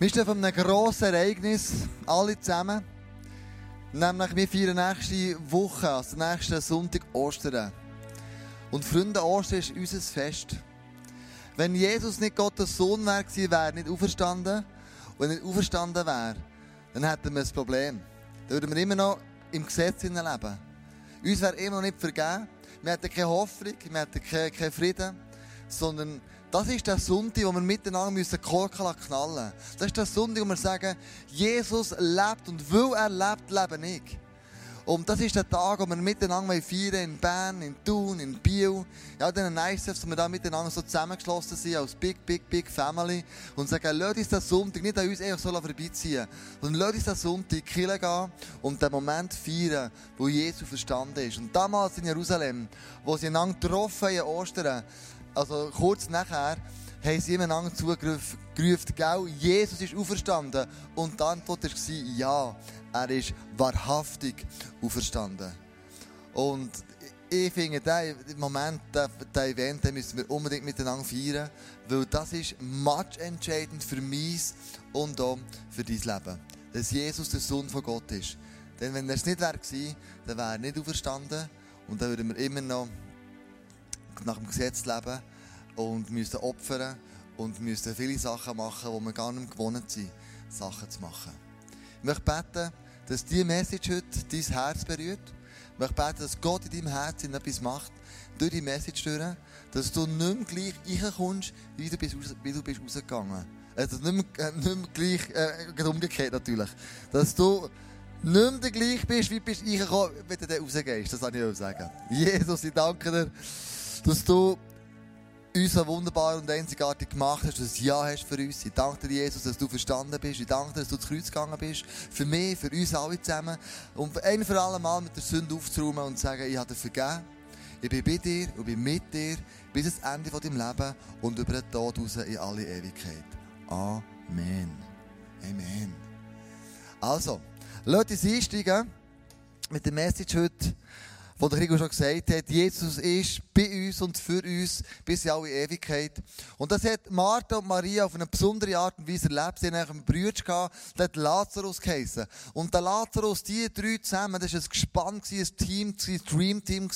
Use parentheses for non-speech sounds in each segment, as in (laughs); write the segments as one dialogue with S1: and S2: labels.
S1: Wir stehen vor einem grossen Ereignis, alle zusammen. Nämlich, wir feiern nächste Woche, also nächsten Sonntag, Ostern. Und Freunde, Ostern ist unser Fest. Wenn Jesus nicht Gottes Sohn wäre, wäre nicht auferstanden. Und wenn er auferstanden wäre, dann hätten wir ein Problem. Dann würden wir immer noch im Gesetz leben. Uns wäre immer noch nicht vergeben. Wir hätten keine Hoffnung, wir hätten keinen Frieden. Sondern das ist der Sonntag, wo wir miteinander müssen Korken knallen müssen. Das ist der Sonntag, wo wir sagen, Jesus lebt und weil er lebt, lebe ich. Und das ist der Tag, wo wir miteinander feiern in Bern, in Thun, in Biel. Ja, den ICFs, wo wir da miteinander so zusammengeschlossen sind als Big, Big, Big Family. Und sagen, lass uns den Sonntag nicht an uns einfach so vorbeiziehen, sondern lass uns den Sonntag Kirche gehen und den Moment feiern, wo Jesus verstanden ist. Und damals in Jerusalem, wo sie einander getroffen haben in Ostern, also kurz nachher, haben sie einander zugerufen, gell, Jesus ist auferstanden. Und die Antwort war, ja, er ist wahrhaftig auferstanden. Und ich finde, diesen Moment, diesen Event, den müssen wir unbedingt miteinander feiern, weil das ist entscheidend für mich und auch für dein Leben. Dass Jesus der Sohn von Gott ist. Denn wenn er es nicht wäre dann wäre er nicht auferstanden und dann würden wir immer noch nach dem Gesetz leben und müssen opfern und müssen viele Sachen machen, die wir gar nicht gewohnt sind, Sachen zu machen. Ich möchte beten, dass diese Message heute dein Herz berührt. Ich möchte beten, dass Gott in deinem Herzen etwas macht, durch die Message durch, dass du nicht mehr gleich reinkommst, wie du bist, wie du bist rausgegangen. Also nicht mehr, äh, nicht mehr gleich, äh, umgekehrt natürlich. Dass du nicht mehr gleich bist, wie du bist reingekommen, wenn du rausgehst. Das kann ich auch sagen. Jesus, ich danke dir, dass du uns so wunderbar und einzigartig gemacht hast, dass du ein Ja hast für uns. Ich danke dir, Jesus, dass du verstanden bist. Ich danke dir, dass du zu Kreuz gegangen bist. Für mich, für uns alle zusammen. Und ein für alle Mal mit der Sünde aufzuräumen und zu sagen, ich habe dir vergeben. Ich bin bei dir und bin mit dir bis ans Ende von deinem Leben und über den Tod raus in alle Ewigkeit. Amen. Amen. Also, lasst uns einsteigen mit der Message heute wo der Rico schon gesagt hat, Jesus ist bei uns und für uns bis in alle Ewigkeit. Und das hat Martha und Maria auf eine besondere Art und Weise erlebt. Sie hatten einen Bruder gehabt, der hat Lazarus geheissen. Und der Lazarus, die drei zusammen, das war ein Gespann, ein Team, ein Dream-Team.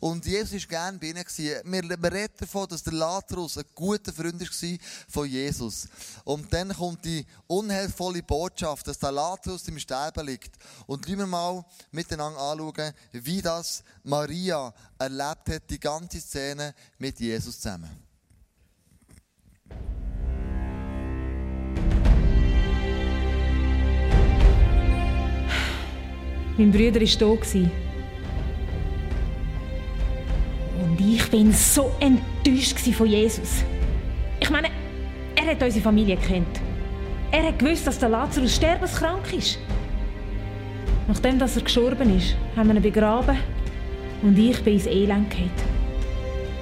S1: Und Jesus war gerne bei ihnen. Wir, wir reden davon, dass der Lazarus ein guter Freund war von Jesus. Und dann kommt die unheilvolle Botschaft, dass der Lazarus im Sterben liegt. Und wir mal miteinander anschauen, wie das Maria erlebt hat, die ganze Szene mit Jesus zusammen.
S2: Mein Bruder war da. Und ich bin so enttäuscht von Jesus. Ich meine, er hat unsere Familie kennt. Er hat gewusst, dass der Lazarus sterbenskrank ist. Nachdem dass er gestorben ist, haben wir ihn begraben und ich bin ins Elend gefallen.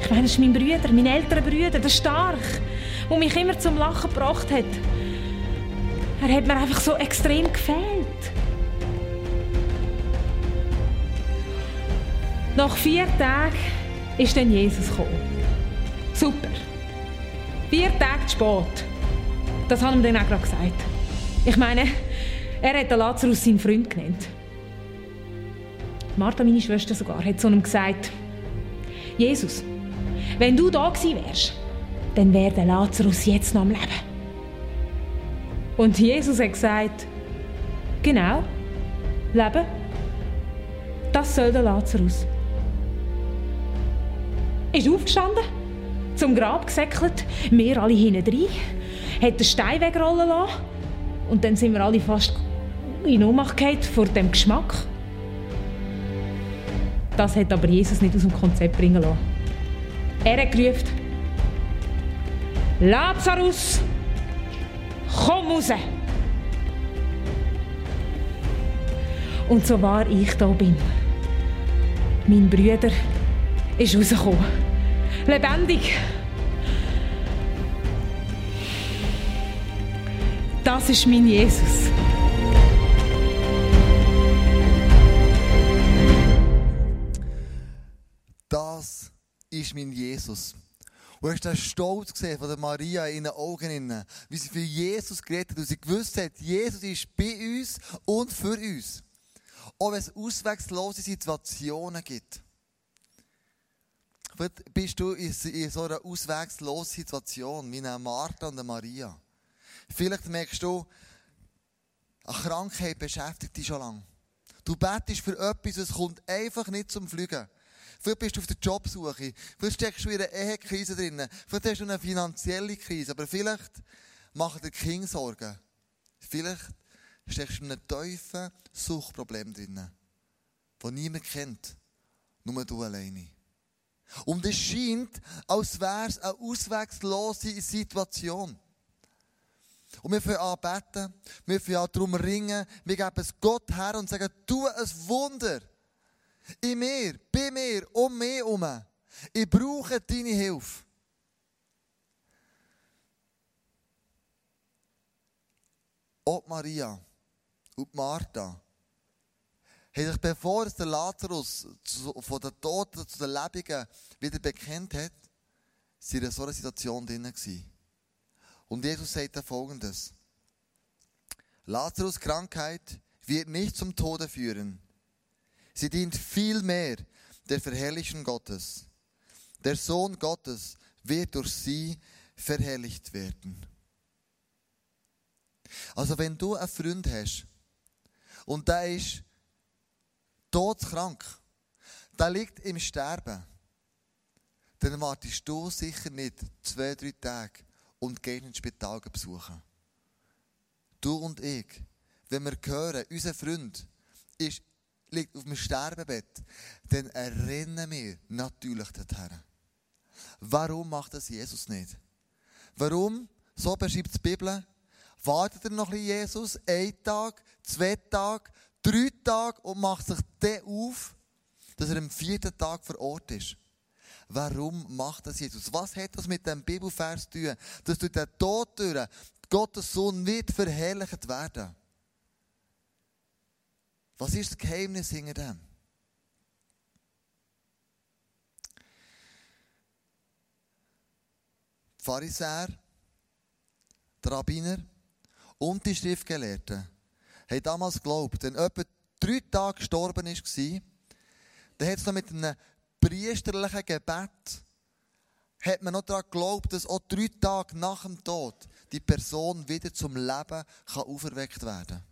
S2: Ich meine, das ist mein Bruder, mein älterer Bruder, der Stark, der mich immer zum Lachen gebracht hat. Er hat mir einfach so extrem gefehlt. Nach vier Tagen ist dann Jesus gekommen. Super. Vier Tage zu spät. Das haben wir dann auch gerade gesagt. Ich meine, er hat den Lazarus seinen Freund genannt. Martha, meine Schwester sogar, hat zu ihm gesagt, Jesus, wenn du da gewesen wärst, dann wäre der Lazarus jetzt noch am Leben. Und Jesus hat gesagt, genau, Leben, das soll der Lazarus. Ist aufgestanden, zum Grab gesäckelt, wir alle hinten rein, hat den Stein wegrollen lassen und dann sind wir alle fast in Ohnmacht vor dem Geschmack. Das hat aber Jesus nicht aus dem Konzept bringen lassen. Er hat gerufen, Lazarus, komm raus! Und so wahr ich da bin, mein Bruder ist rausgekommen. Lebendig. Das ist mein Jesus.
S1: Ist mein Jesus. Und hast den Stolz gesehen von der Maria in den Augen, wie sie für Jesus geredet hat und sie gewusst hat, Jesus ist bei uns und für uns. Auch wenn es auswegslose Situationen gibt. Vielleicht bist du in so einer auswegslosen Situation wie eine Martha und eine Maria. Vielleicht merkst du, eine Krankheit beschäftigt dich schon lange. Du betest für etwas, es kommt einfach nicht zum Fliegen. Vielleicht bist du auf der Jobsuche. Vielleicht steckst du in einer Ehekrise drin. Vielleicht hast du eine finanzielle Krise. Aber vielleicht machen dir Kinder Sorgen. Vielleicht steckst du in einem tiefen Suchtproblem drin. Das niemand kennt. Nur du alleine. Und es scheint, als wäre es eine auswegslose Situation. Und wir fangen an beten, wir fangen an darum ringen, wir geben es Gott her und sagen, tu ein Wunder. In mir, bei mir, um mich herum. Ich brauche deine Hilfe. Auch Maria und Martha haben sich, bevor der Lazarus von den Toten zu den Lebenden wieder bekennt hat, sie in so einer Situation drin. Und Jesus sagt da folgendes. Lazarus Krankheit wird nicht zum Tode führen. Sie dient vielmehr der Verherrlichung Gottes. Der Sohn Gottes wird durch sie verherrlicht werden. Also wenn du einen Freund hast und der ist todkrank, der liegt im Sterben, dann wartest du sicher nicht zwei, drei Tage und gehst ins Spital besuchen. Du und ich, wenn wir hören, unser Freund ist liegt auf dem Sterbebett, dann erinnern wir natürlich dorthin. Warum macht das Jesus nicht? Warum, so beschreibt die Bibel, wartet er noch ein Jesus, einen Tag, zwei Tage, drei Tage und macht sich dann auf, dass er am vierten Tag vor Ort ist? Warum macht das Jesus? Was hat das mit dem Bibelvers zu tun, dass durch den Tod durch Gottes Sohn wird verherrlicht werden? Was ist das Geheimnis hinter dem? Die Pharisäer, die Rabbiner und die Schriftgelehrten haben damals geglaubt, wenn jemand drei Tage gestorben war, dann hat es noch mit einem priesterlichen Gebet hat man noch daran geglaubt, dass auch drei Tage nach dem Tod die Person wieder zum Leben kann auferweckt werden kann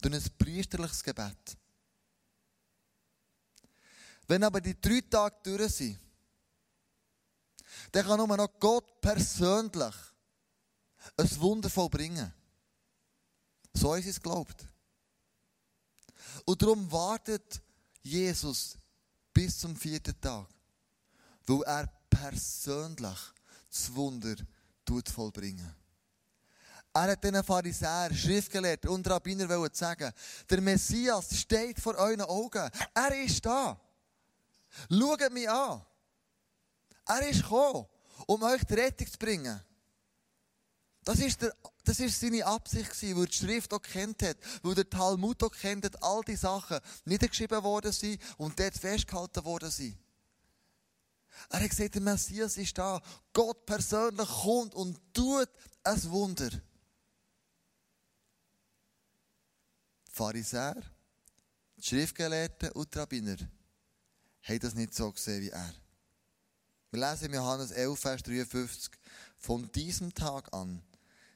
S1: durch ein priesterliches Gebet. Wenn aber die drei Tage durch sind, dann kann nur noch Gott persönlich ein Wunder vollbringen. So ist es geglaubt. Und darum wartet Jesus bis zum vierten Tag, weil er persönlich das Wunder vollbringen er hat den Pharisäern, Schriftgelehrten und Rabbiner sagen, der Messias steht vor euren Augen. Er ist da. Schaut mich an. Er ist gekommen, um euch die Rettung zu bringen. Das ist, der, das ist seine Absicht gewesen, weil die Schrift auch kennt hat, weil der Talmud auch kennt hat, all die Sachen niedergeschrieben worden sind und dort festgehalten worden sind. Er hat gesagt, der Messias ist da. Gott persönlich kommt und tut ein Wunder. Pharisäer, die Schriftgelehrten und die Rabbiner haben das nicht so gesehen wie er. Wir lesen in Johannes 11, Vers 53. Von diesem Tag an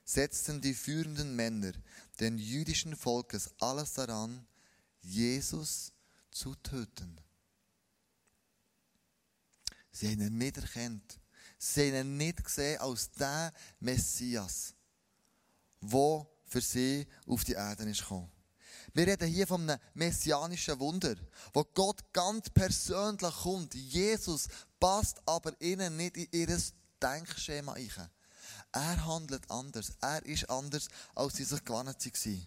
S1: setzten die führenden Männer den jüdischen Volkes alles daran, Jesus zu töten. Sie haben ihn nicht erkannt. Sie haben ihn nicht gesehen als der Messias, der für sie auf die Erde ist gekommen. Wir reden hier von einem messianischen Wunder, wo Gott ganz persönlich kommt. Jesus passt aber ihnen nicht in ihr Denkschema ein. Er handelt anders. Er ist anders, als sie sich gewohnt waren.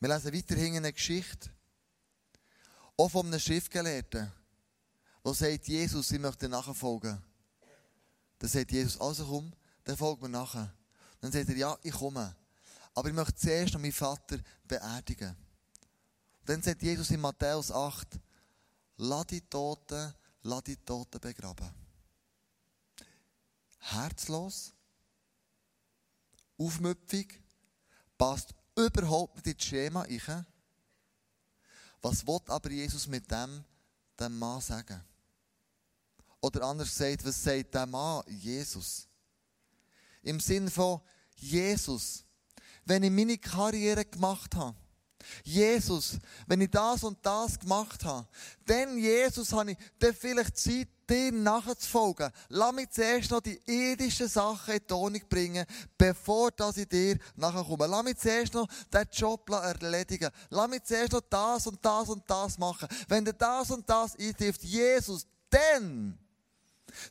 S1: Wir lesen weiterhin eine Geschichte, auch von einem Schriftgelehrten, der sagt, Jesus, ich möchte nachfolgen. Dann sagt Jesus, also komm, dann folgt mir nachher. Dann sagt er, ja, ich komme. Aber ich möchte zuerst noch meinen Vater beerdigen. Und dann sagt Jesus in Matthäus 8, lass die Toten lass die Toten begraben. Herzlos, aufmüpfig, passt überhaupt nicht ins Schema rein. Was will aber Jesus mit dem, dem Mann sagen? Oder anders gesagt, was sagt der Mann Jesus? Im Sinn von Jesus, wenn ich meine Karriere gemacht habe, Jesus, wenn ich das und das gemacht habe, dann, Jesus, habe ich dann vielleicht Zeit, dir nachzufolgen. Lass mich zuerst noch die irdischen Sachen in die Tonung bringen, bevor dass ich dir nachkomme. Lass mich zuerst noch den Job erledigen. Lass mich zuerst noch das und das und das machen. Wenn dir das und das eintrifft, Jesus, dann,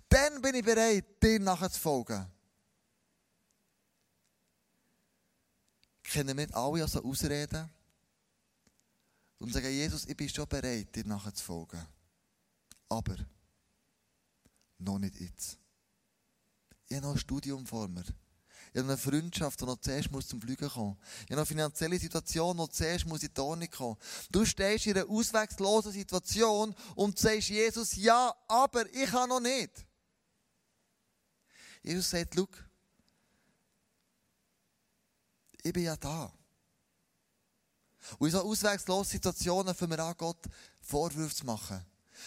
S1: dann bin ich bereit, dir nachzufolgen. Kennen wir alle also Ausreden? Und sagen, Jesus, ich bin schon bereit, dir nachzufolgen. Aber noch nicht jetzt. Ich habe noch ein Studium vor mir. Ich habe eine Freundschaft, die noch zuerst muss zum Fliegen kommen. Ich habe eine finanzielle Situation, die zuerst muss in die Ordnung kommen. Du stehst in einer ausweglosen Situation und sagst Jesus, ja, aber ich kann noch nicht. Jesus sagt, schau, ich bin ja da. Und in so ausweglosen Situationen fangen wir an, Gott Vorwürfe zu machen.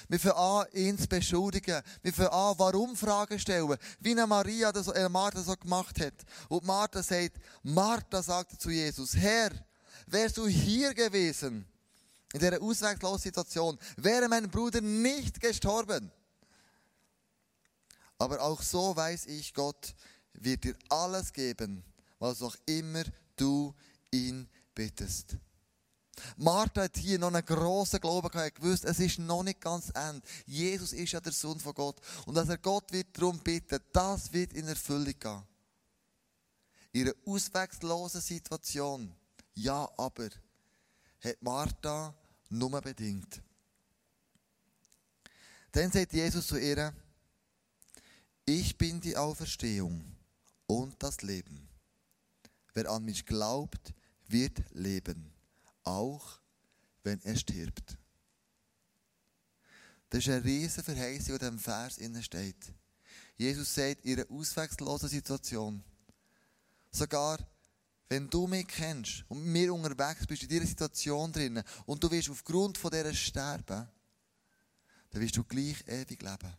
S1: Wir fangen an, ihn zu beschuldigen. Wir fangen an, warum Fragen stellen. Wie eine Maria das, äh, Martha so gemacht hat. Und Martha sagt, Martha sagte zu Jesus, Herr, wärst du hier gewesen, in dieser ausweglosen Situation, wäre mein Bruder nicht gestorben. Aber auch so weiß ich, Gott wird dir alles geben, was auch immer du ihn bittest. Martha hat hier noch einen grossen Glauben gehabt, gewusst, es ist noch nicht ganz Ende. Jesus ist ja der Sohn von Gott. Und dass er Gott wird darum bitten, das wird in Erfüllung gehen. In einer ausweglosen Situation, ja, aber, hat Martha nur bedingt. Dann sagt Jesus zu ihr, ich bin die Auferstehung und das Leben. Wer an mich glaubt, wird leben auch wenn er stirbt. Das ist eine riesige Verheißung, die in diesem Vers steht. Jesus sagt, in einer ausweglosen Situation, sogar wenn du mich kennst und mit mir unterwegs bist in dieser Situation drinnen und du wirst aufgrund von dieser sterben, dann wirst du gleich ewig leben.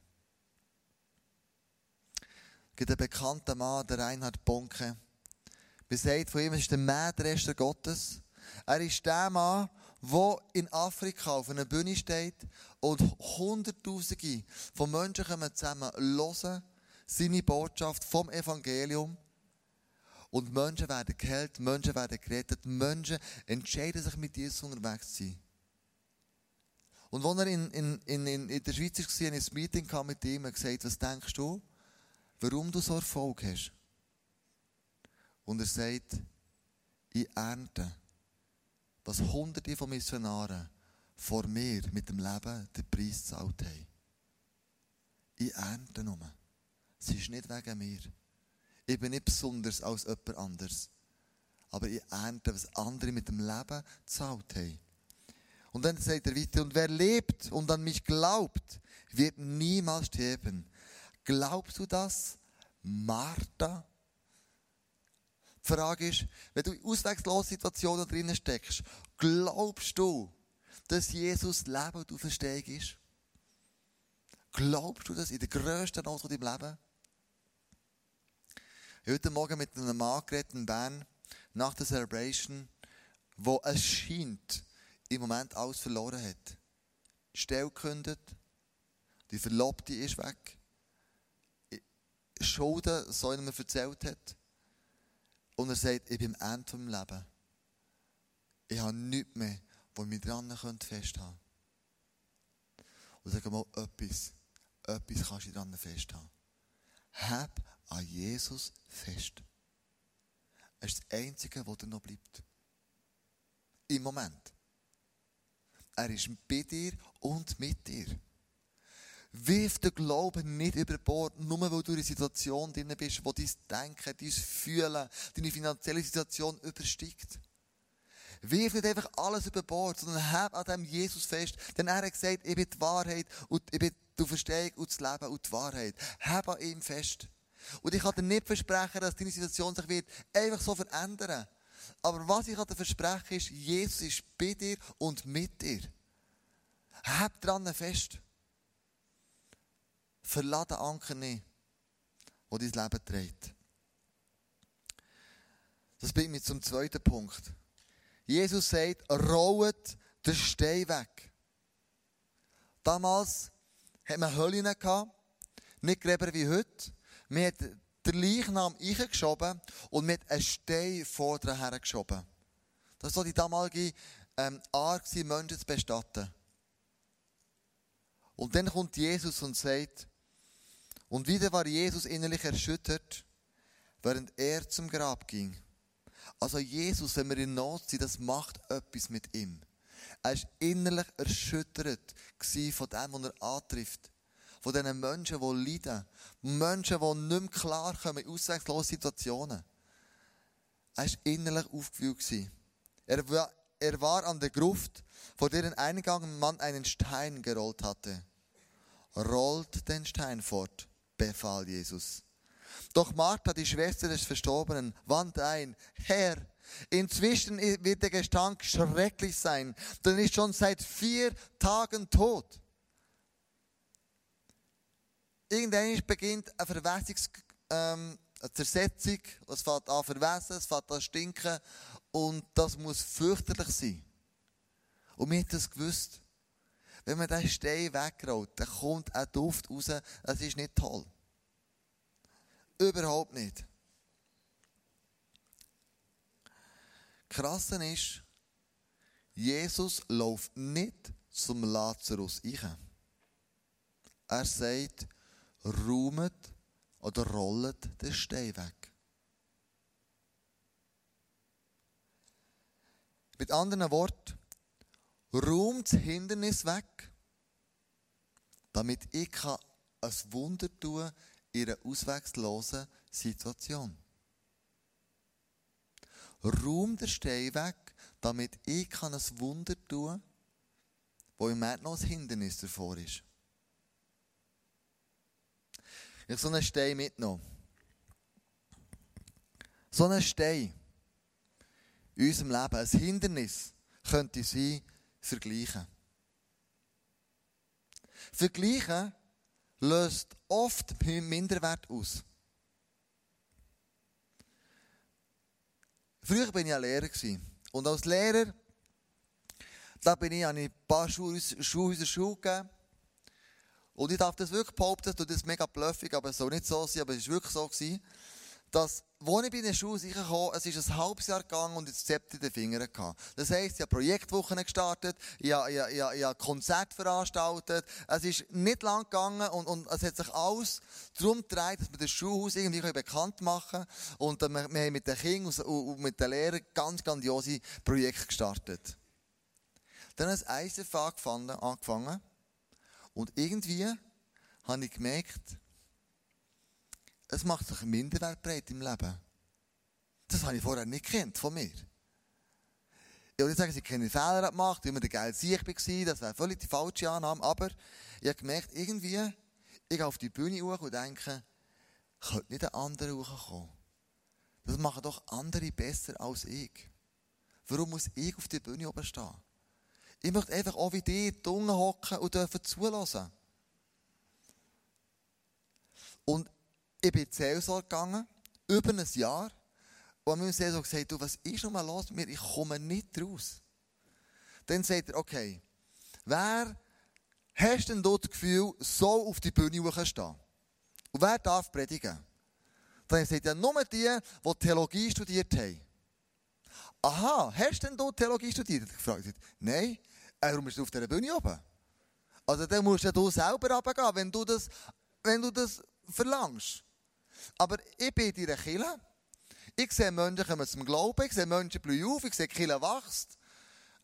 S1: Es gibt einen bekannten Mann, der Reinhard Bonke. Man sagt von ihm, er ist der Mähdrescher Gottes. Er ist der Mann, der in Afrika auf einer Bühne steht und Hunderttausende von Menschen kommen zusammen hören seine Botschaft vom Evangelium. Und Menschen werden geheilt, Menschen werden gerettet, Menschen entscheiden sich mit Jesus unterwegs zu sein. Und als er in, in, in, in der Schweiz war, in ein Meeting mit ihm und gesagt, was denkst du, warum du so Erfolg hast? Und er sagt, ich ernte was hunderte von Missionaren vor mir mit dem Leben den Preis gezahlt haben. Ich ernte nur. Es ist nicht wegen mir. Ich bin nicht besonders als jemand anderes. Aber ich ernte, was andere mit dem Leben gezahlt haben. Und dann sagt er weiter, und wer lebt und an mich glaubt, wird niemals sterben. Glaubst du das, Martha? Die Frage ist, wenn du in ausweglosen Situationen drinnen steckst, glaubst du, dass Jesus Leben und Auferstehung ist? Glaubst du das in der grössten Not von deinem Leben? Heute Morgen mit einem Mann geredet in Bern, nach der Celebration, wo es scheint, im Moment alles verloren hat. Die Stelle die Verlobte ist weg, Schulden, so mir erzählt hat. Und er sagt, ich bin am Ende vom Leben. Ich habe nichts mehr, wo ich mich dran festhalten könnte. Und sag mal, etwas, etwas kannst du dran festhalten. Hab an Jesus fest. Es ist das Einzige, was dir noch bleibt. Im Moment. Er ist bei dir und mit dir. Wirf den Glauben nicht über Bord, nur weil du in einer Situation drin bist, wo dein Denken, dein Fühlen, deine finanzielle Situation übersteigt. Wirf nicht einfach alles über Bord, sondern hab an dem Jesus fest, denn er hat gesagt, ich bin die Wahrheit und ich bin die Verstehung und das Leben und die Wahrheit. Hab an ihm fest. Und ich kann dir nicht versprechen, dass deine Situation sich wird einfach so verändern. Aber was ich dir versprechen ist, Jesus ist bei dir und mit dir. Hab dran fest. Verlass den Anker nicht, der dein Leben trägt. Das bringt mich zum zweiten Punkt. Jesus sagt, rollt den Stein weg. Damals hat man Höllen gehabt, nicht Gräber wie heute. Man hat den Leichnam eingeschoben und mit einem Stein vorne hergeschoben. Das war die damalige ähm, Art, Menschen zu bestatten. Und dann kommt Jesus und sagt, und wieder war Jesus innerlich erschüttert, während er zum Grab ging. Also Jesus, wenn wir in Not sind, das macht etwas mit ihm. Er war innerlich erschüttert von dem, was er antrifft. Von diesen Menschen, die leiden. Menschen, die nicht mehr klarkommen in ausweglosen Situationen. Er war innerlich aufgewühlt. Er er war an der Gruft, vor deren Eingang man einen Stein gerollt hatte. Rollt den Stein fort, befahl Jesus. Doch Martha, die Schwester des Verstorbenen, wandte ein, Herr, inzwischen wird der Gestank schrecklich sein, denn ist schon seit vier Tagen tot. Irgendwann beginnt eine Verwässungs, ähm, eine Zersetzung, es fängt an verwässern, es fängt an stinken und das muss fürchterlich sein. Und wir haben das gewusst. Wenn man den Stein wegrollt, dann kommt ein Duft raus, das ist nicht toll. Überhaupt nicht. Krasse ist, Jesus läuft nicht zum Lazarus ein. Er sagt, räumet oder rollt den Stein weg. Mit anderen Worten, räumt das Hindernis weg, damit ich ein Wunder tun kann in einer ausweglosen Situation. Raum der Stein weg, damit ich ein Wunder tun kann, wo im Moment noch ein Hindernis davor ist. Ich habe so einen Stein mitgenommen. So einen Stein in unserem Leben, ein Hindernis, könnte sein, vergleichen. Vergleichen löst oft Minderwert aus. Früher war ich ja Lehrer. Und als Lehrer, da bin ich an ein paar Schulhäuser Schule gegeben. Und ich darf das wirklich behaupten, das ist mega bluffig, aber es soll nicht so sein, aber es war wirklich so, gewesen, dass, als ich bei den Schule kam, es ist ein halbes Jahr gegangen und ich das Zepter in den Fingern hatte. Das heisst, ich habe Projektwochen gestartet, ich habe, ich, habe, ich habe Konzerte veranstaltet, es ist nicht lang gegangen und, und es hat sich alles darum gedreht, dass wir das Schulhaus irgendwie bekannt machen können und wir, wir haben mit den Kindern und mit den Lehrern ganz grandiose Projekte gestartet. Dann hat das ISF angefangen und irgendwie habe ich gemerkt, es macht sich Minderwert breit im Leben. Das habe ich vorher nicht gekannt von mir. Ich will nicht sagen, dass ich keine Fehler gemacht habe, immer der geile Sieg war, das wäre völlig die falsche Annahme, aber ich habe gemerkt, irgendwie, ich gehe auf die Bühne hoch und denke, könnte nicht ein anderer hochkommen? Das machen doch andere besser als ich. Warum muss ich auf der Bühne oben stehen? Ich möchte einfach auch wie die hocken und dürfen zulassen. Und ich bin in Seelsorge gegangen, über ein Jahr. Und mein Seelsorger gesagt, du, was ist noch mal los mit mir? Ich komme nicht raus. Dann sagt er, okay, wer hast denn dort das Gefühl, so auf die Bühne stehen? Und wer darf predigen? Dann sagt er, nur die, die Theologie studiert haben. Aha, hast denn dort Theologie studiert? Ich gefragt, nein. Äh, warum bist du auf dieser Bühne oben? Also dann musst du selber runtergehen, wenn du das, wenn du das verlangst. Aber ich bin in der Kirche. Ich sehe Menschen kommen zum Glauben, ich sehe Menschen blühen auf, ich sehe Kirche wächst.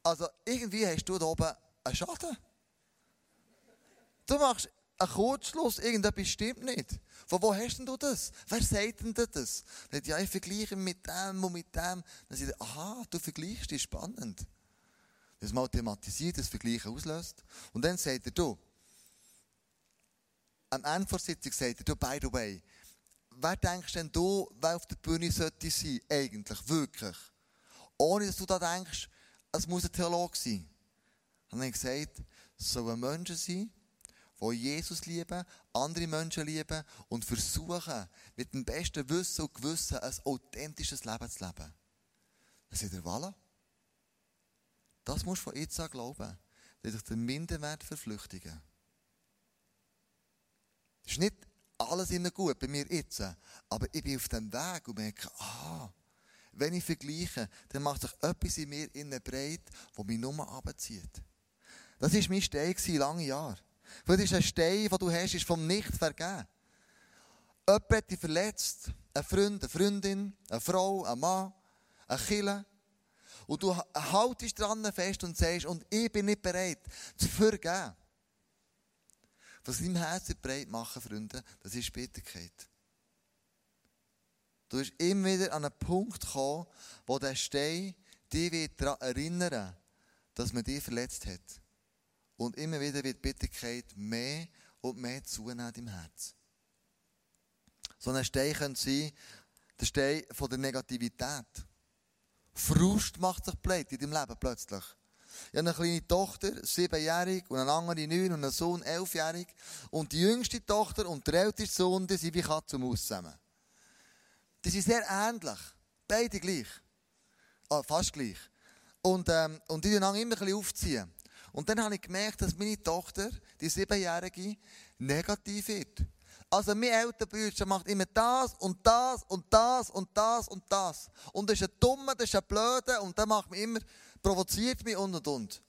S1: Also irgendwie hast du da oben einen Schaden. Du machst einen Kurzschluss, irgendetwas stimmt nicht. Von wo hast denn du das? Wer sagt denn das? Dann ja, ich vergleiche mit dem und mit dem. Dann sagt er, aha, du vergleichst, das ist spannend. Das mal thematisiert, das Vergleichen auslöst. Und dann sagt er, du, am Ende der Sitzung sagt er, du, by the way, wer denkst denn du, wer auf der Bühne sollte sein, eigentlich, wirklich? Ohne, dass du da denkst, es muss ein Theologe sein. Und dann habe ich gesagt, es sollen Menschen sein, die Jesus lieben, andere Menschen lieben und versuchen, mit dem besten Wissen und Gewissen ein authentisches Leben zu leben. Das ist der voilà. Das musst du von jetzt an glauben. dass sich den Minderwert verflüchtigen. Das ist nicht alles immer gut bei mir jetzt, aber ich bin auf dem Weg und merke, ah, wenn ich vergleiche, dann macht sich etwas in mir innen breit, das mich nur abzieht. Das war mein Stein lange Jahre. Vielleicht ist ein Stein, den du hast, ist vom Nicht vergeben. Jemand hat dich verletzt. Ein Freund, eine Freundin, eine Frau, ein Mann, ein Killer. Und du haltest dran fest und sagst, und ich bin nicht bereit zu vergeben. Was deinem Herzen breit machen, Freunde, das ist Bitterkeit. Du wirst immer wieder an einen Punkt kommen, wo der Stein dich daran erinnern dass man dich verletzt hat. Und immer wieder wird Bitterkeit mehr und mehr zunehmen im Herz. So ein Stein könnte sein, der Stein von der Negativität. Frust macht sich breit in deinem Leben plötzlich. Ich habe eine kleine Tochter, siebenjährig, und eine andere neun und einen Sohn, elfjährig. Und die jüngste Tochter und der älteste Sohn, die sind wie Katze und Maus zusammen. Die sind sehr ähnlich. Beide gleich. Ah, fast gleich. Und, ähm, und die tun immer ein bisschen aufziehen. Und dann habe ich gemerkt, dass meine Tochter, die Siebenjährige, negativ wird. Also mein älterer macht immer das und das und das und das und das. Und das ist ein Dummer, das ist ein Blöder und der macht mich immer, provoziert mich und und und.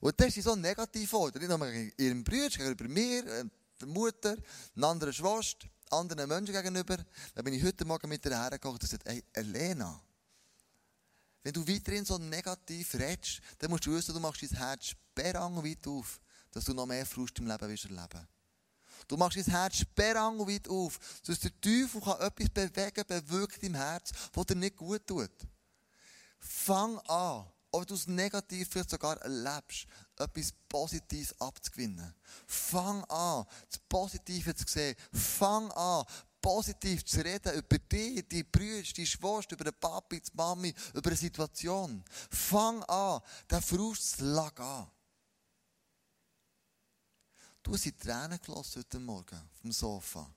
S1: Und das ist so negativ vor. Nicht nur ihrem Bruder, gegenüber mir, äh, der Mutter, einer anderen Schwester, anderen Menschen gegenüber. Da bin ich heute Morgen mit ihr hergekommen und gesagt, ey, Elena, wenn du weiterhin so negativ redest, dann musst du wissen, du machst dein Herz sperrangelweit auf, dass du noch mehr Frust im Leben wirst erleben Du machst dein Herz sperrangelweit auf, dass der Teufel kann etwas bewegen, bewirkt im Herz, was dir nicht gut tut. Fang an, ob du es negativ vielleicht sogar erlebst, etwas Positives abzugewinnen. Fang an, das Positive zu sehen. Fang an, positiv zu reden über dich, die Brüder, die Schwester, über den Papi, die Mami, über eine Situation. Fang an, den Frust lag an. Du hast Tränen gelassen heute Morgen auf dem Sofa.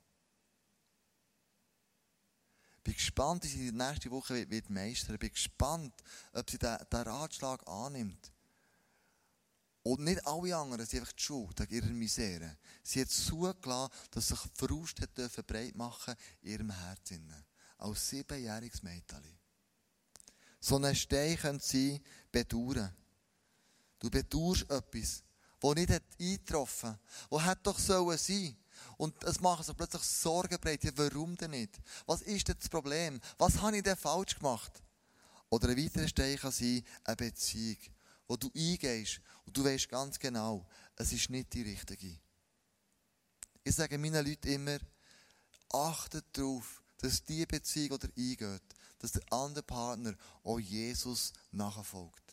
S1: Bin gespannt, wie sie die nächste Woche wird meistern. Bin gespannt, ob sie den Ratschlag annimmt. Und nicht alle anderen sind einfach die Schuld an ihrer Misere. Sie hat zugelassen, dass sich Frust hat dürfen breit machen in ihrem Herzen. Als siebenjähriges Mädchen. So ein Stein könnte sie bedauern. Du bedauerst etwas, das nicht eingetroffen hat, das hätte doch sollen sein und es machen sich plötzlich Sorgen breit. Ja, warum denn nicht? Was ist denn das Problem? Was habe ich denn falsch gemacht? Oder ein weiterer Stein kann sein, eine Beziehung, wo du eingehst und du weißt ganz genau, es ist nicht die richtige. Ich sage meinen Leuten immer, achtet darauf, dass die Beziehung oder eingeht, dass der andere Partner auch Jesus nachfolgt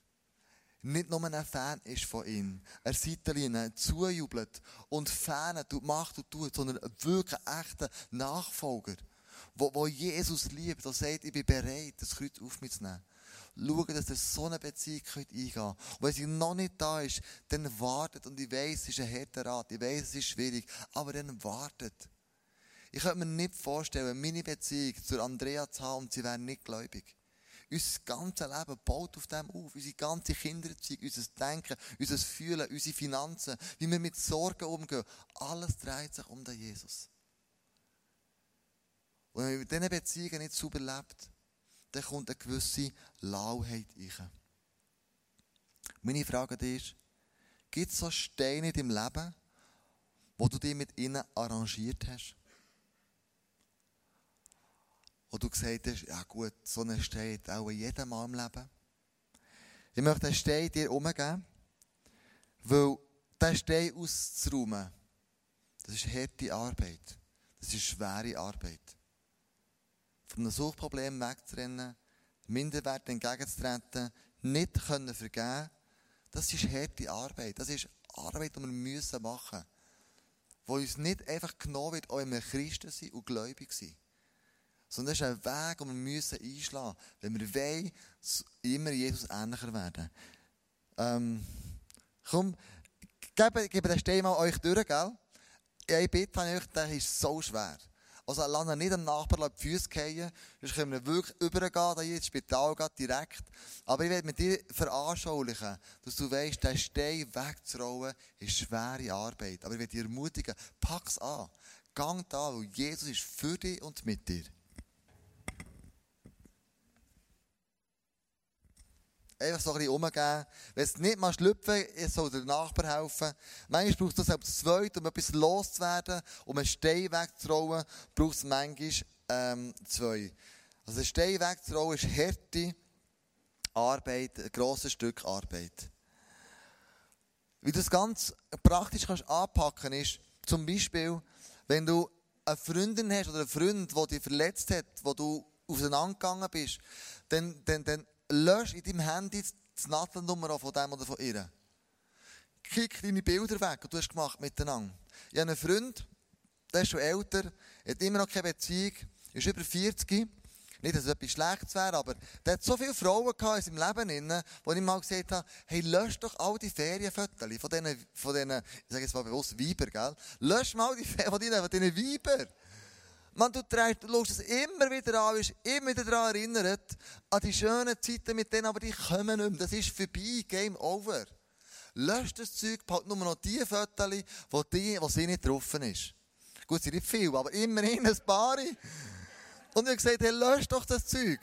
S1: nicht nur ein Fan ist von ihm, er Seitenlinie zujubelt und Fan macht und tut, sondern wirklich echter Nachfolger, wo, wo Jesus liebt, der sagt, ich bin bereit, das Kreuz auf mich zu nehmen. Schauen, dass ihr so eine Beziehung eingehen könnt. Und wenn sie noch nicht da ist, dann wartet. Und ich weiß, es ist ein harter Rat. Ich weiß, es ist schwierig. Aber dann wartet. Ich könnte mir nicht vorstellen, meine Beziehung zu Andrea zu haben und sie wäre nicht gläubig. Unser ganzes Leben baut auf dem auf. Unsere ganze Kindererziehung, unser Denken, unser Fühlen, unsere Finanzen, wie wir mit Sorgen umgehen. Alles dreht sich um den Jesus. Und wenn man mit diesen Beziehungen nicht sauber lebt, dann kommt eine gewisse Lauheit rein. Meine Frage ist, gibt es so Steine in deinem Leben, wo du dich mit ihnen arrangiert hast? Wo du gesagt hast, ja gut, so ein Stein hat auch jedem Mal im Leben. Ich möchte den Stein dir umgeben, weil diesen Stein auszuräumen, das ist harte Arbeit. Das ist schwere Arbeit. Von einem Suchtproblem wegzurennen, Minderwert entgegenzutreten, nicht können vergeben, das ist harte Arbeit. Das ist Arbeit, die wir machen müssen. wo uns nicht einfach genommen wird, auch wenn wir Christen sind und gläubig sind. Sondern das ist ein Weg, den wir müssen einschlagen müssen, wenn wir wollen, immer Jesus ähnlicher werden. Ähm, komm, gebe, gebe den Stein mal euch durch, gell? Bitte habe ich euch, der ist so schwer. Also lass ihn nicht dem Nachbarn die Füße fallen, sonst können wir wirklich übergehen, hier ins Spital geht, direkt. Aber ich will mit dir veranschaulichen, dass du weißt, der Stein wegzurollen ist schwere Arbeit. Aber ich will dich ermutigen, pack es an. Gang da, weil Jesus ist für dich und mit dir. Einfach so ein bisschen umgeben. Wenn es nicht mal schlüpfen, soll der Nachbar helfen. Manchmal braucht es als zweit, um etwas loszuwerden, um einen Stein wegzurollen, braucht es manchmal ähm, zwei. Also ein Stein wegzurollen ist harte Arbeit, ein grosses Stück Arbeit. Wie du das ganz praktisch kannst anpacken ist, zum Beispiel, wenn du eine Freundin hast oder einen Freund, der dich verletzt hat, wo du auseinandergegangen bist, dann, dann, dann lösch in deinem Handy die Nadelnummer von dem oder von ihr. Kick deine Bilder weg, die du hast gemacht miteinander. Ich habe einen Freund, der ist schon älter, hat immer noch keine Beziehung, ist über 40. Nicht, dass es etwas Schlechtes wäre, aber der hat so viele Frauen in seinem Leben, wo ich mal gesagt habe, hey, lösch doch all die Ferienfotos von diesen, von diesen, ich sage jetzt mal bewusst, Weiber, gell? Lösch mal die von diesen, von diesen Weiber. Man, du schaust es immer wieder an, bist immer wieder daran erinnert, an die schönen Zeiten mit denen, aber die kommen nicht mehr. Das ist vorbei, Game over. Lösch das Zeug, behalt nur noch die Fotos, wo, die, wo sie nicht getroffen ist. Gut, sie sind nicht viel, aber immerhin ein paar. Und ich gesagt, hey, lösch doch das Zeug.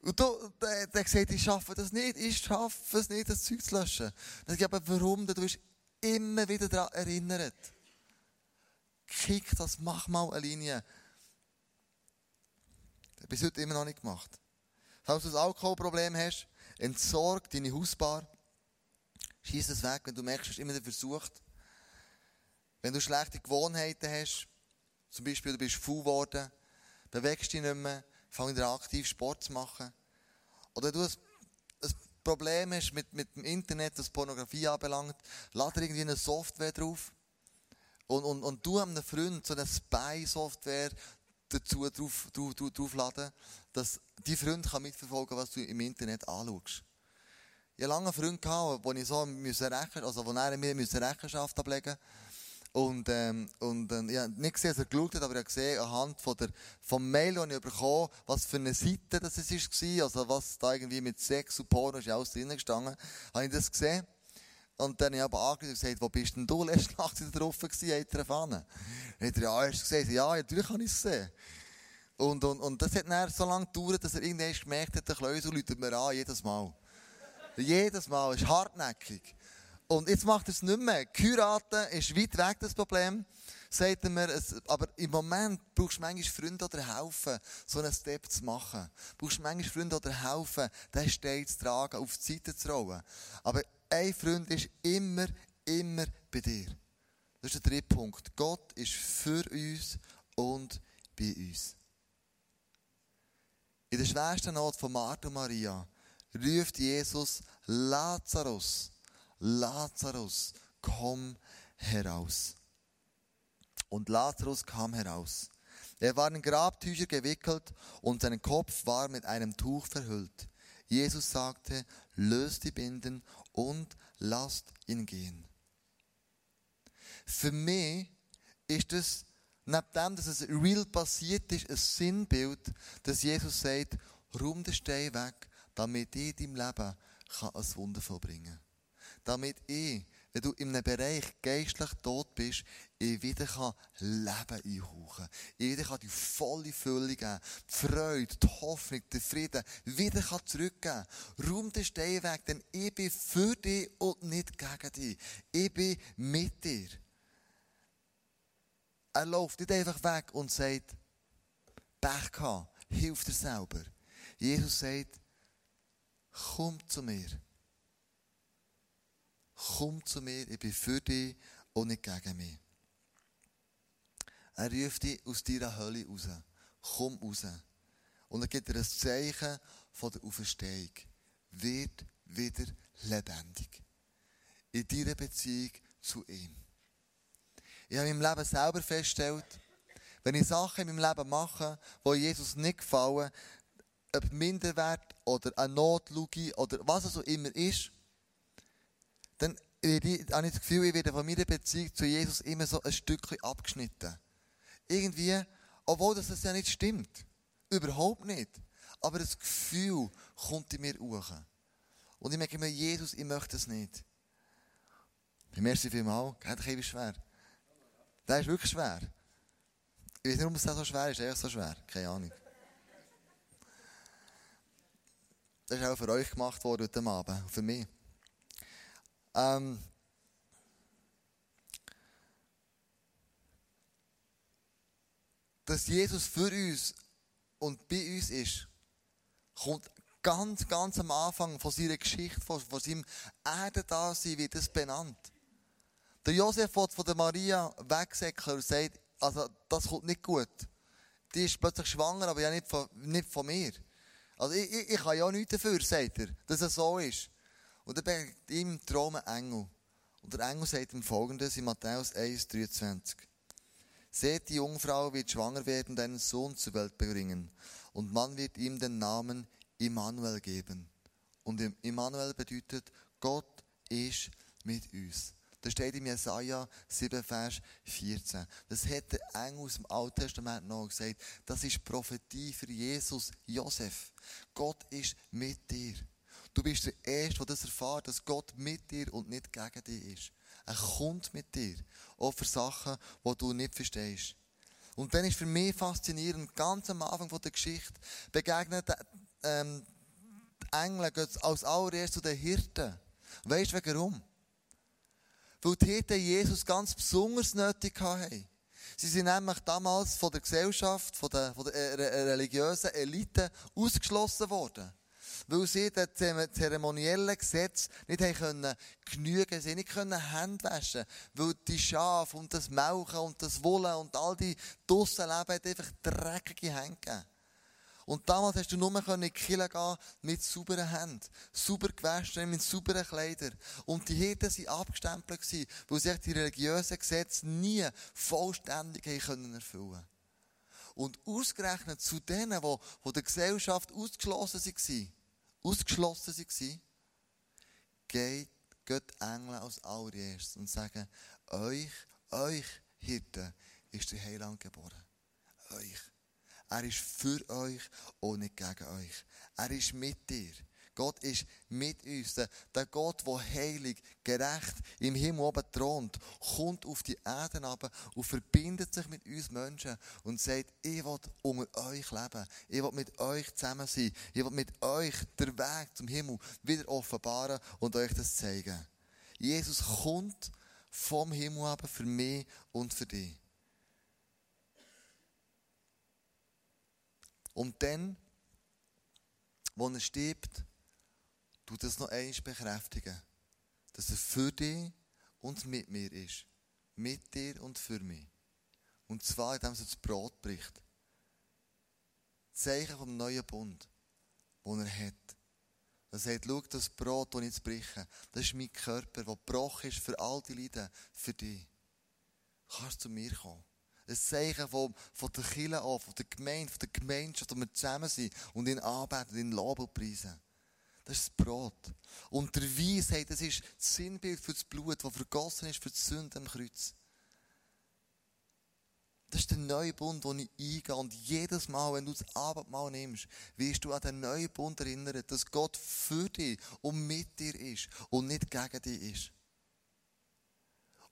S1: Und du, der, der gesagt, ich schaffe das nicht, ich schaffe es nicht, das Zeug zu löschen. Dann sage ich, aber warum? Du bist immer wieder daran erinnert. Kick das, mach mal eine Linie. Das bis heute immer noch nicht gemacht. Falls du ein Alkoholproblem hast, entsorg deine Hausbar. Schieß es weg, wenn du merkst, du hast immer versucht. Wenn du schlechte Gewohnheiten hast, zum Beispiel du bist faul geworden, bewegst dich nicht mehr, fang wieder aktiv Sport zu machen. Oder du ein, Problem hast mit, mit dem Internet, das Pornografie anbelangt, lade irgendwie eine Software drauf und, und, und du einem Freund so eine Spy-Software dazu drauf, drauf, drauf, draufladen, dass die Freund kann mitverfolgen was du im Internet anschaust. Ich hatte lange einen Freund, gehabt, wo ich so müssen also wo er mir Rechenschaft ablegen und, ähm, und äh, ich habe nicht gesehen, dass er geschaut hat, aber ich habe gesehen, anhand von der, vom Mail, das ich bekommen was für eine Seite das war, also was da irgendwie mit Sex und Porno ist alles drinnen gestanden, habe ich das gesehen. Und dann habe ich aber angerufen und gesagt, wo bist denn du (laughs) letzte Nacht wieder drauf gewesen, hat er erfahren. Dann hat er ja erst gesagt, ja, natürlich habe ich es gesehen. Und, und, und das hat dann so lange gedauert, dass er irgendwann gemerkt hat, der Klösel läutet mir an, jedes Mal. jedes Mal, ist hartnäckig. Und jetzt macht er es nicht mehr. Heiraten ist weit weg, das Problem. Sagt er mir, es, aber im Moment brauchst du manchmal Freunde oder helfen, so einen Step zu machen. Du brauchst manchmal Freunde oder helfen, den Stein zu tragen, auf die Seite zu rollen. Aber ein Freund ist immer, immer bei dir. Das ist der dritte Punkt. Gott ist für uns und bei uns. In der schwersten Not von Martha und Maria ruft Jesus Lazarus, Lazarus, komm heraus. Und Lazarus kam heraus. Er war in Grabtücher gewickelt und sein Kopf war mit einem Tuch verhüllt. Jesus sagte, löst die Binden und lasst ihn gehen. Für mich ist es, neben dem, dass es real passiert ist, ein Sinnbild, dass Jesus sagt, rum den Stein weg, damit ich in deinem Leben ein Wunder vollbringen kann. Damit ich wenn du in einem Bereich geistlich tot bist, ich wieder kann Leben einhauchen Ich wieder kann die volle Fülle geben. Die Freude, die Hoffnung, der Frieden wieder kann zurückgeben Raum den Stein weg, denn ich bin für dich und nicht gegen dich. Ich bin mit dir. Er läuft nicht einfach weg und sagt, Pech gehabt, hilf dir selber. Jesus sagt, komm zu mir komm zu mir, ich bin für dich und nicht gegen mich. Er ruft dich aus deiner Hölle raus. Komm raus. Und er gibt dir ein Zeichen von der Auferstehung. Wird wieder lebendig. In deiner Beziehung zu ihm. Ich habe meinem Leben selber festgestellt, wenn ich Sachen in meinem Leben mache, die Jesus nicht gefallen, ob Minderwert oder eine Notlüge oder was es auch immer ist, dann habe ich das Gefühl, ich werde von meiner Beziehung zu Jesus immer so ein Stückchen abgeschnitten. Irgendwie, obwohl das ja nicht stimmt. Überhaupt nicht. Aber das Gefühl kommt in mir hoch. Und ich merke mir, Jesus, ich möchte es nicht. Merci vielmals. Kennt ihr, wie schwer? Das ist wirklich schwer. Ich weiß nicht, warum es so schwer ist. Einfach so schwer. Keine Ahnung. Das ist auch für euch gemacht worden heute Abend. Für mich. Ähm, dass Jesus für uns und bei uns ist, kommt ganz, ganz am Anfang von seiner Geschichte, von, von seinem Erdendasein, wird das benannt. Der Josef wird von der Maria wegsäckeln und sagt, also das kommt nicht gut. Die ist plötzlich schwanger, aber ja nicht von, nicht von mir. Also ich, ich, ich kann ja nichts dafür, sagt er, dass es so ist. Und dann begegnet ihm im Traum ein Engel. Und der Engel sagt ihm folgendes in Matthäus 1, 23. Seht, die Jungfrau wird schwanger werden und einen Sohn zur Welt bringen. Und man wird ihm den Namen Immanuel geben. Und Immanuel bedeutet, Gott ist mit uns. Das steht in Jesaja 7, Vers 14. Das hat der Engel aus dem Alten Testament noch gesagt. Das ist Prophetie für Jesus, Josef. Gott ist mit dir. Du bist der Erste, der das erfährt, dass Gott mit dir und nicht gegen dich ist. Er kommt mit dir. Auch für Sachen, die du nicht verstehst. Und dann ist für mich faszinierend, ganz am Anfang der Geschichte begegnet ähm, die Engel als allererst zu den Hirten. Weißt du warum? Weil die Hirten Jesus ganz besonders nötig hatten. Sie sind nämlich damals von der Gesellschaft, von der, von der äh, religiösen Elite ausgeschlossen worden weil sie dem zeremoniellen Gesetz nicht können genügen, sie nicht können Hände waschen, weil die Schafe und das Melken und das Wollen und all die Dussenleben einfach dreckige Hände gegeben. Und damals hast du nur in die Kirche gehen mit sauberen Händen, sauber gewaschen, mit sauberen Kleidern. Und die Hirten waren abgestempelt, weil sie die religiösen Gesetze nie vollständig erfüllen können. Und ausgerechnet zu denen, die, die der Gesellschaft ausgeschlossen waren, ausgeschlossen waren, geht Gott Engel als allererstes und sagen, euch, euch Hirten ist der Heiland geboren. Euch. Er ist für euch und nicht gegen euch. Er ist mit dir. Gott ist mit uns. Der, Gott, der heilig, gerecht im Himmel oben thront, kommt auf die Erde runter und verbindet sich mit uns Menschen und sagt, ich will unter euch leben. Ich will mit euch zusammen sein. Ich will mit euch den Weg zum Himmel wieder offenbaren und euch das zeigen. Jesus kommt vom Himmel runter für mich und für dich. Und dann, wo er stirbt, du das noch einmal bekräftigen, dass er für dich und mit mir ist. Mit dir und für mich. Und zwar, indem er das Brot bricht. Zeichen vom neuen Bund, den er hat. Er sagt, schau, das Brot, das ich jetzt breche, das ist mein Körper, der gebrochen ist für all die Leiden, für dich. Du kannst zu mir kommen. Ein Zeichen von, von der Kirche an, von der Gemeinde, von der Gemeinschaft, wo wir zusammen sind und ihn anbeten, ihn loben und preisen. Das ist das Brot. Und der Wein sagt, das ist das Sinnbild für das Blut, das vergossen ist für die Sünde am Kreuz. Das ist der neue Bund, den ich eingehe. Und jedes Mal, wenn du das Abendmahl nimmst, wirst du an den neuen Bund erinnern, dass Gott für dich und mit dir ist und nicht gegen dich ist.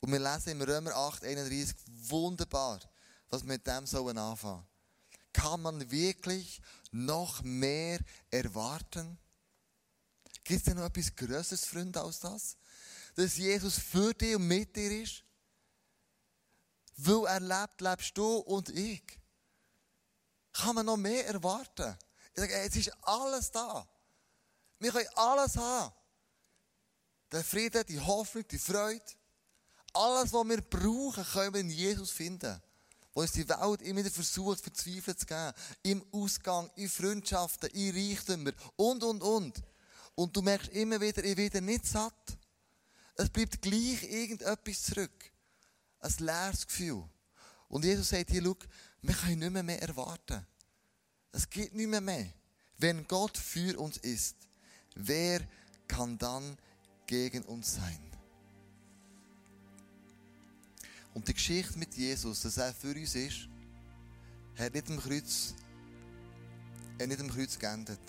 S1: Und wir lesen im Römer 8, 31 wunderbar, was wir mit dem sollen anfangen. Kann man wirklich noch mehr erwarten? Gibt es denn noch etwas Größeres, Freunde, als das? Dass Jesus für dich und mit dir ist? Weil er lebt, lebst du und ich. Kann man noch mehr erwarten? Ich sage, es ist alles da. Wir können alles haben. Der Frieden, die Hoffnung, die Freude. Alles, was wir brauchen, können wir in Jesus finden. Wo uns die Welt immer wieder versucht, verzweifelt zu geben. Im Ausgang, in Freundschaften, in Reichtümer und, und, und. Und du merkst immer wieder, ich werde nicht satt. Es bleibt gleich irgendetwas zurück. ein leeres Gefühl. Und Jesus sagt hier, schau, wir können nicht mehr, mehr erwarten. Es gibt nicht mehr mehr. Wenn Gott für uns ist, wer kann dann gegen uns sein? Und die Geschichte mit Jesus, dass er für uns ist, hat nicht am Kreuz, hat nicht am Kreuz geendet.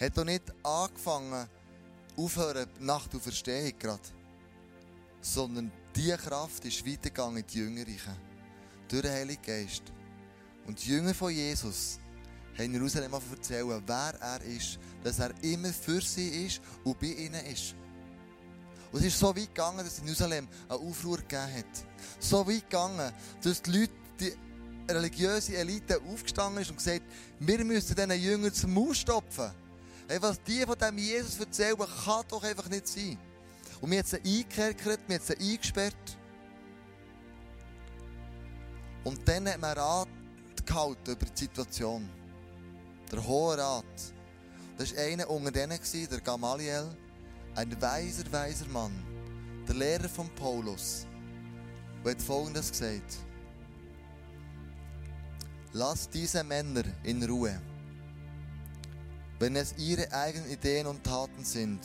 S1: Hat auch nicht angefangen, aufhören nach der Verstehung gerade. Sondern diese Kraft ist weitergegangen in die Jüngerreichen. Durch den Heiligen Geist. Und die Jünger von Jesus haben Jerusalem erzählen, wer er ist. Dass er immer für sie ist und bei ihnen ist. Und es ist so weit gegangen, dass in Jerusalem eine Aufruhr gegeben hat. So weit gegangen, dass die Leute, die religiöse Elite aufgestanden ist und gesagt, wir müssen diesen Jüngern zum Maul stopfen. Hey, was die von diesem Jesus erzählen, kann doch einfach nicht sein. Und wir haben sie eingekerkert, wir haben sie eingesperrt. Und dann hat man Rat gehalten über die Situation. Der Hohe Rat. Das war einer unter denen, der Gamaliel, ein weiser, weiser Mann, der Lehrer von Paulus, der hat Folgendes gesagt. Lasst diese Männer in Ruhe. Wenn es ihre eigenen Ideen und Taten sind,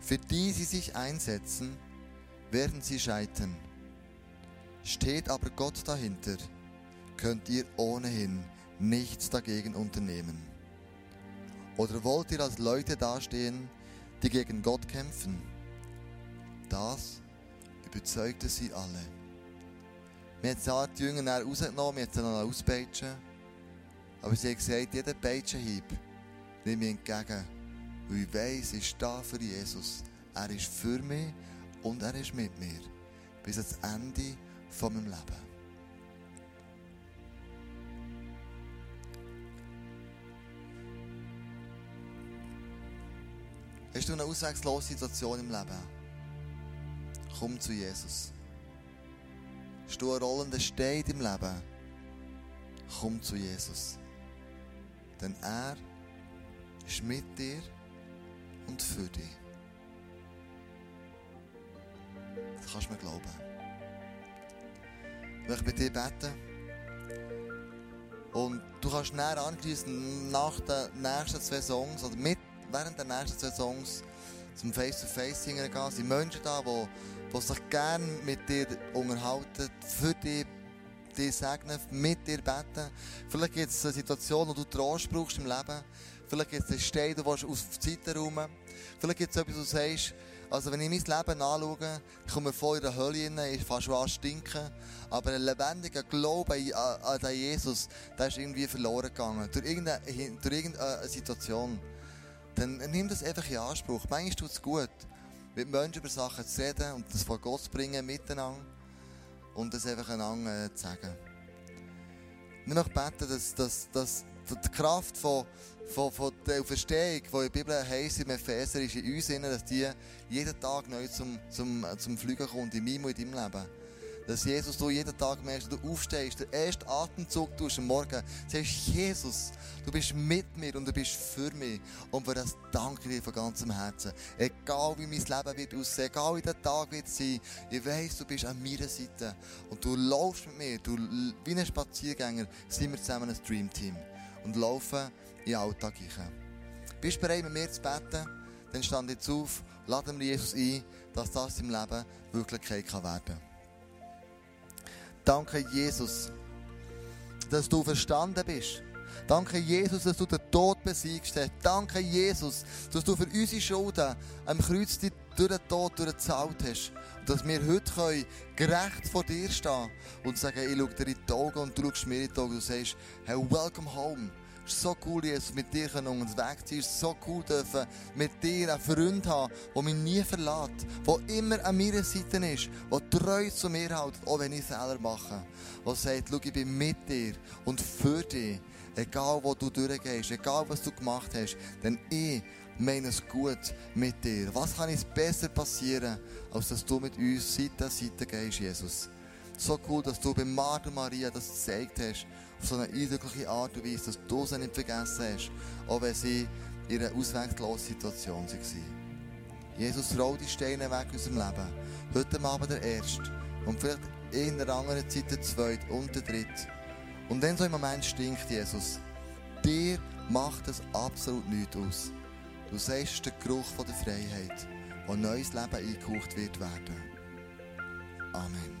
S1: für die sie sich einsetzen, werden sie scheitern. Steht aber Gott dahinter, könnt ihr ohnehin nichts dagegen unternehmen. Oder wollt ihr als Leute dastehen, die gegen Gott kämpfen? Das überzeugte sie alle. Wir haben zwar die Jünger rausgenommen, wir haben sie auspeitschen. Aber sie haben gesagt, jeder Peitschenhieb nehme ich entgegen. Weil ich weiss, ich stehe für Jesus. Er ist für mich und er ist mit mir. Bis ans Ende von meinem Leben. Hast du eine auswegslose Situation im Leben? Komm zu Jesus. Hast du einen rollenden Stein im Leben? Komm zu Jesus. Denn er ist mit dir und für dich. Das kannst du mir glauben. Ich möchte mit dir beten. Und du kannst näher anschließen nach den nächsten zwei Songs oder mit, während der nächsten zwei Songs zum Face-to-Face singen gehen. Es sind Menschen da, die, die sich gerne mit dir unterhalten, für dich, dich segnen, mit dir beten. Vielleicht gibt es eine Situation, wo du Trost brauchst im Leben. Vielleicht gibt es einen Stein, du willst auf die Seite rum. Vielleicht gibt es etwas, wo du sagst, also wenn ich mein Leben anschaue, ich komme vor in der Hölle rein, ich fange schon an stinken. Aber ein lebendiger Glaube an, an Jesus, der ist irgendwie verloren gegangen. Durch irgendeine, durch irgendeine Situation. Dann nimm das einfach in Anspruch. Manchmal tut es gut, mit Menschen über Sachen zu reden und das vor Gott zu bringen, miteinander. Und das einfach einander äh, zu sagen. Ich möchte beten, dass, dass, dass die Kraft von von, von der Verstehung, die in der Bibel heisst, im Epheser, ist in uns dass die jeden Tag neu zum, zum, zum Fliegen kommt, in meinem und in deinem Leben. Dass Jesus, du jeden Tag merkst, du aufstehst, der erste Atemzug tust am Morgen, sagst, Jesus, du bist mit mir und du bist für mich. Und für das danke ich dir von ganzem Herzen. Egal wie mein Leben wird aussehen, egal wie der Tag wird sein, ich weiss, du bist an meiner Seite. Und du laufst mit mir, du, wie ein Spaziergänger, sind wir zusammen ein Dreamteam. Und laufen in den Alltag hinein. Bist du bereit, mit mir zu beten? Dann stand jetzt auf, laden wir Jesus ein, dass das im Leben Wirklichkeit werden kann. Danke, Jesus, dass du verstanden bist. Danke, Jesus, dass du den Tod besiegst hast. Danke, Jesus, dass du für unsere Schulden am Kreuz durch den Tod durchgezahlt hast. Und dass wir heute können gerecht vor dir stehen und sagen, ich schaue dir in die Augen und du schaust mir in die Augen und du sagst, hey, welcome home. Es ist so cool, Jesus, mit dir unterwegs zu sein. Es ist so cool, dürfen mit dir einen Freund haben, der mich nie verlässt, der immer an meiner Seite ist, der treu zu mir hält, auch wenn ich Fehler mache. Der sagt, schau, ich bin mit dir und für dich. Egal, wo du durchgehst, egal, was du gemacht hast, denn ich meine es gut mit dir. Was kann es besser passieren, als dass du mit uns Seite an Seite gehst, Jesus? So cool, dass du bei Martha Maria das gezeigt hast auf so eine eindrückliche Art und Weise, dass du sie nicht vergessen hast, auch wenn sie in einer ausweglosen Situation waren. Jesus, roll die Steine weg aus unserem Leben. Heute Abend der Erste. Und vielleicht in einer anderen Zeit der zweite und der dritte. Und wenn so im Moment stinkt, Jesus, dir macht es absolut nichts aus. Du sagst den Geruch der Freiheit, wo neues Leben eingehaucht wird werden. Amen.